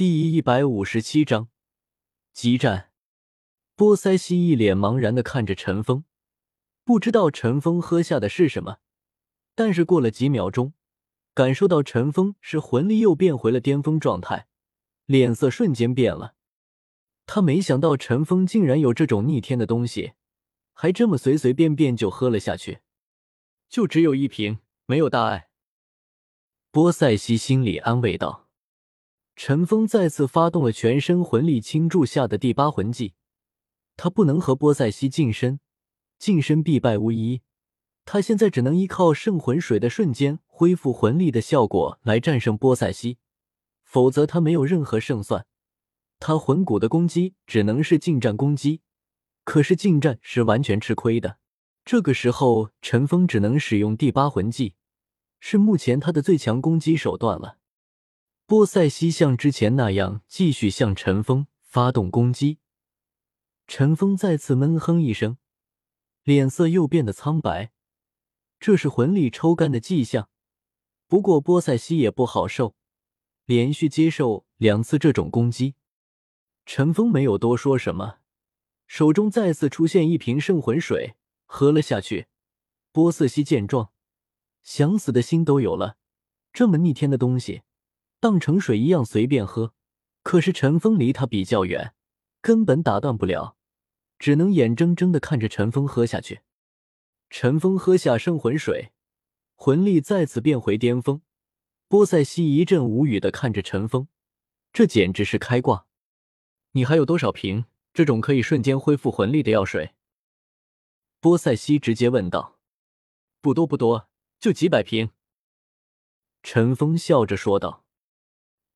第一百五十七章激战。波塞西一脸茫然的看着陈峰，不知道陈峰喝下的是什么。但是过了几秒钟，感受到陈峰是魂力又变回了巅峰状态，脸色瞬间变了。他没想到陈峰竟然有这种逆天的东西，还这么随随便便就喝了下去。就只有一瓶，没有大碍。波塞西心里安慰道。陈峰再次发动了全身魂力倾注下的第八魂技，他不能和波塞西近身，近身必败无疑。他现在只能依靠圣魂水的瞬间恢复魂力的效果来战胜波塞西，否则他没有任何胜算。他魂骨的攻击只能是近战攻击，可是近战是完全吃亏的。这个时候，陈峰只能使用第八魂技，是目前他的最强攻击手段了。波塞西像之前那样继续向陈峰发动攻击，陈峰再次闷哼一声，脸色又变得苍白，这是魂力抽干的迹象。不过波塞西也不好受，连续接受两次这种攻击，陈峰没有多说什么，手中再次出现一瓶圣魂水，喝了下去。波塞西见状，想死的心都有了，这么逆天的东西。当成水一样随便喝，可是陈峰离他比较远，根本打断不了，只能眼睁睁的看着陈峰喝下去。陈峰喝下圣魂水，魂力再次变回巅峰。波塞西一阵无语的看着陈峰，这简直是开挂。你还有多少瓶这种可以瞬间恢复魂力的药水？波塞西直接问道。不多不多，就几百瓶。陈峰笑着说道。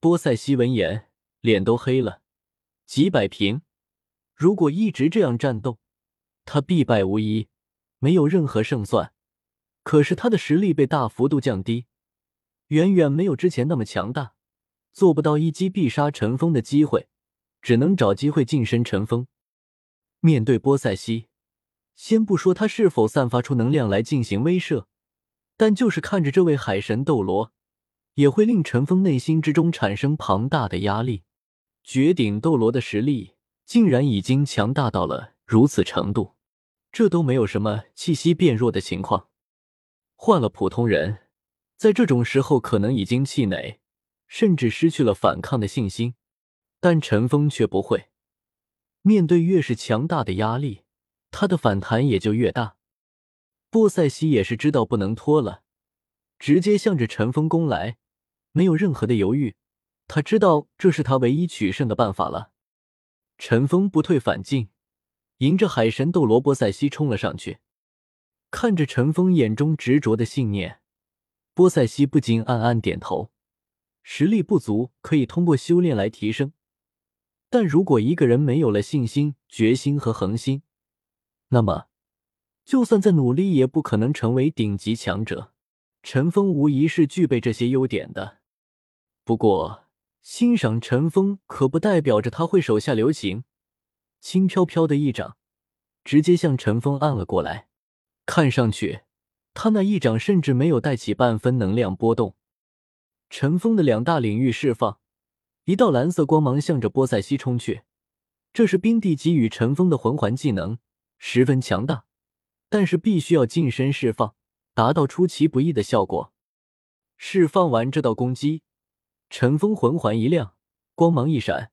波塞西闻言，脸都黑了。几百平，如果一直这样战斗，他必败无疑，没有任何胜算。可是他的实力被大幅度降低，远远没有之前那么强大，做不到一击必杀陈峰的机会，只能找机会近身陈峰。面对波塞西，先不说他是否散发出能量来进行威慑，但就是看着这位海神斗罗。也会令陈峰内心之中产生庞大的压力。绝顶斗罗的实力竟然已经强大到了如此程度，这都没有什么气息变弱的情况。换了普通人，在这种时候可能已经气馁，甚至失去了反抗的信心。但陈峰却不会，面对越是强大的压力，他的反弹也就越大。波塞西也是知道不能拖了，直接向着陈峰攻来。没有任何的犹豫，他知道这是他唯一取胜的办法了。陈峰不退反进，迎着海神斗罗波塞西冲了上去。看着陈峰眼中执着的信念，波塞西不禁暗暗点头。实力不足可以通过修炼来提升，但如果一个人没有了信心、决心和恒心，那么就算再努力，也不可能成为顶级强者。陈峰无疑是具备这些优点的。不过，欣赏陈峰可不代表着他会手下留情。轻飘飘的一掌，直接向陈峰按了过来。看上去，他那一掌甚至没有带起半分能量波动。陈峰的两大领域释放，一道蓝色光芒向着波塞西冲去。这是冰帝给予陈峰的魂环技能，十分强大，但是必须要近身释放，达到出其不意的效果。释放完这道攻击。陈峰魂环一亮，光芒一闪，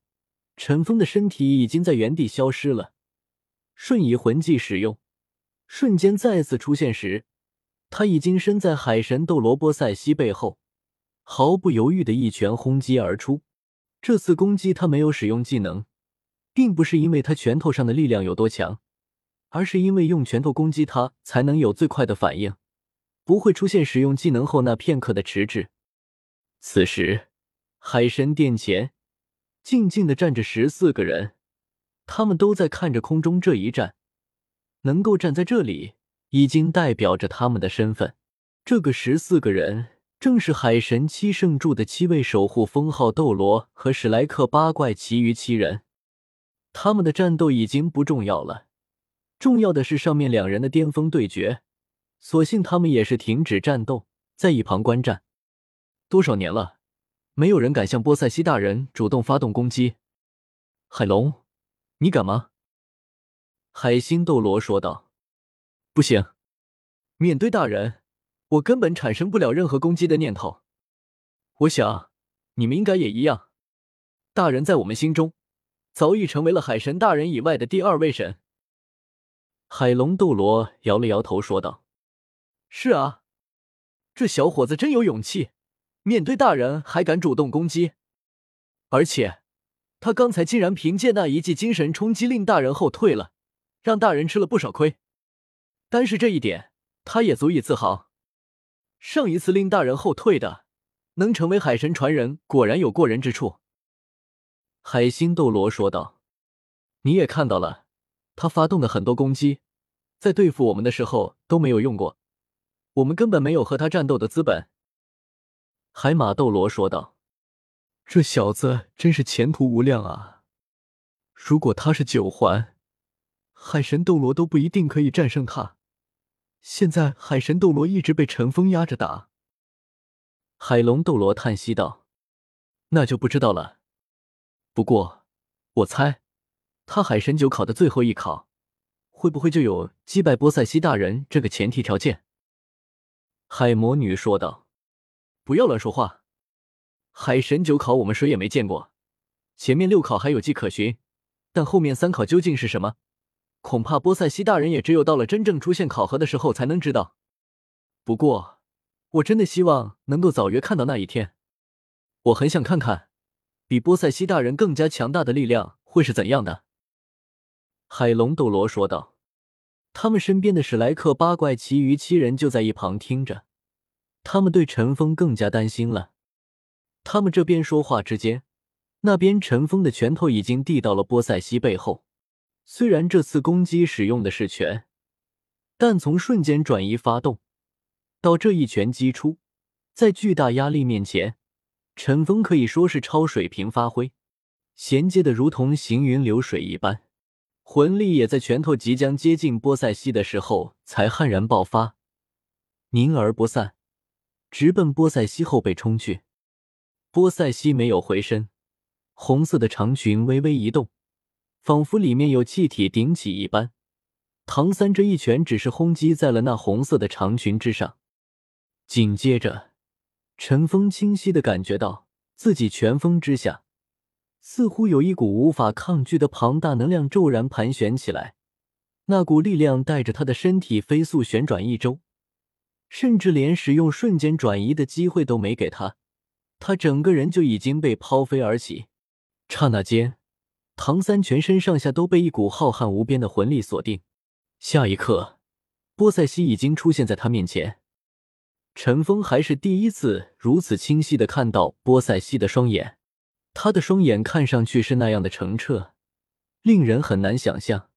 陈峰的身体已经在原地消失了。瞬移魂技使用，瞬间再次出现时，他已经身在海神斗罗波塞西背后，毫不犹豫的一拳轰击而出。这次攻击他没有使用技能，并不是因为他拳头上的力量有多强，而是因为用拳头攻击他才能有最快的反应，不会出现使用技能后那片刻的迟滞。此时。海神殿前，静静的站着十四个人，他们都在看着空中这一战。能够站在这里，已经代表着他们的身份。这个十四个人，正是海神七圣柱的七位守护封号斗罗和史莱克八怪其余七人。他们的战斗已经不重要了，重要的是上面两人的巅峰对决。所幸他们也是停止战斗，在一旁观战。多少年了？没有人敢向波塞西大人主动发动攻击。海龙，你敢吗？海星斗罗说道：“不行，面对大人，我根本产生不了任何攻击的念头。我想，你们应该也一样。大人在我们心中，早已成为了海神大人以外的第二位神。”海龙斗罗摇了摇头说道：“是啊，这小伙子真有勇气，面对大人还敢主动攻击，而且他刚才竟然凭借那一记精神冲击令大人后退了。”让大人吃了不少亏，单是这一点，他也足以自豪。上一次令大人后退的，能成为海神传人，果然有过人之处。海星斗罗说道：“你也看到了，他发动的很多攻击，在对付我们的时候都没有用过，我们根本没有和他战斗的资本。”海马斗罗说道：“这小子真是前途无量啊！如果他是九环。”海神斗罗都不一定可以战胜他。现在海神斗罗一直被陈峰压着打。海龙斗罗叹息道：“那就不知道了。不过我猜，他海神九考的最后一考，会不会就有击败波塞西大人这个前提条件？”海魔女说道：“不要乱说话。海神九考我们谁也没见过，前面六考还有迹可循，但后面三考究竟是什么？”恐怕波塞西大人也只有到了真正出现考核的时候才能知道。不过，我真的希望能够早约看到那一天。我很想看看，比波塞西大人更加强大的力量会是怎样的。海龙斗罗说道。他们身边的史莱克八怪其余七人就在一旁听着，他们对陈峰更加担心了。他们这边说话之间，那边陈峰的拳头已经递到了波塞西背后。虽然这次攻击使用的是拳，但从瞬间转移发动到这一拳击出，在巨大压力面前，陈峰可以说是超水平发挥，衔接的如同行云流水一般，魂力也在拳头即将接近波塞西的时候才悍然爆发，凝而不散，直奔波塞西后背冲去。波塞西没有回身，红色的长裙微微一动。仿佛里面有气体顶起一般，唐三这一拳只是轰击在了那红色的长裙之上。紧接着，陈峰清晰的感觉到自己拳风之下，似乎有一股无法抗拒的庞大能量骤然盘旋起来。那股力量带着他的身体飞速旋转一周，甚至连使用瞬间转移的机会都没给他，他整个人就已经被抛飞而起。刹那间。唐三全身上下都被一股浩瀚无边的魂力锁定，下一刻，波塞西已经出现在他面前。陈峰还是第一次如此清晰的看到波塞西的双眼，他的双眼看上去是那样的澄澈，令人很难想象。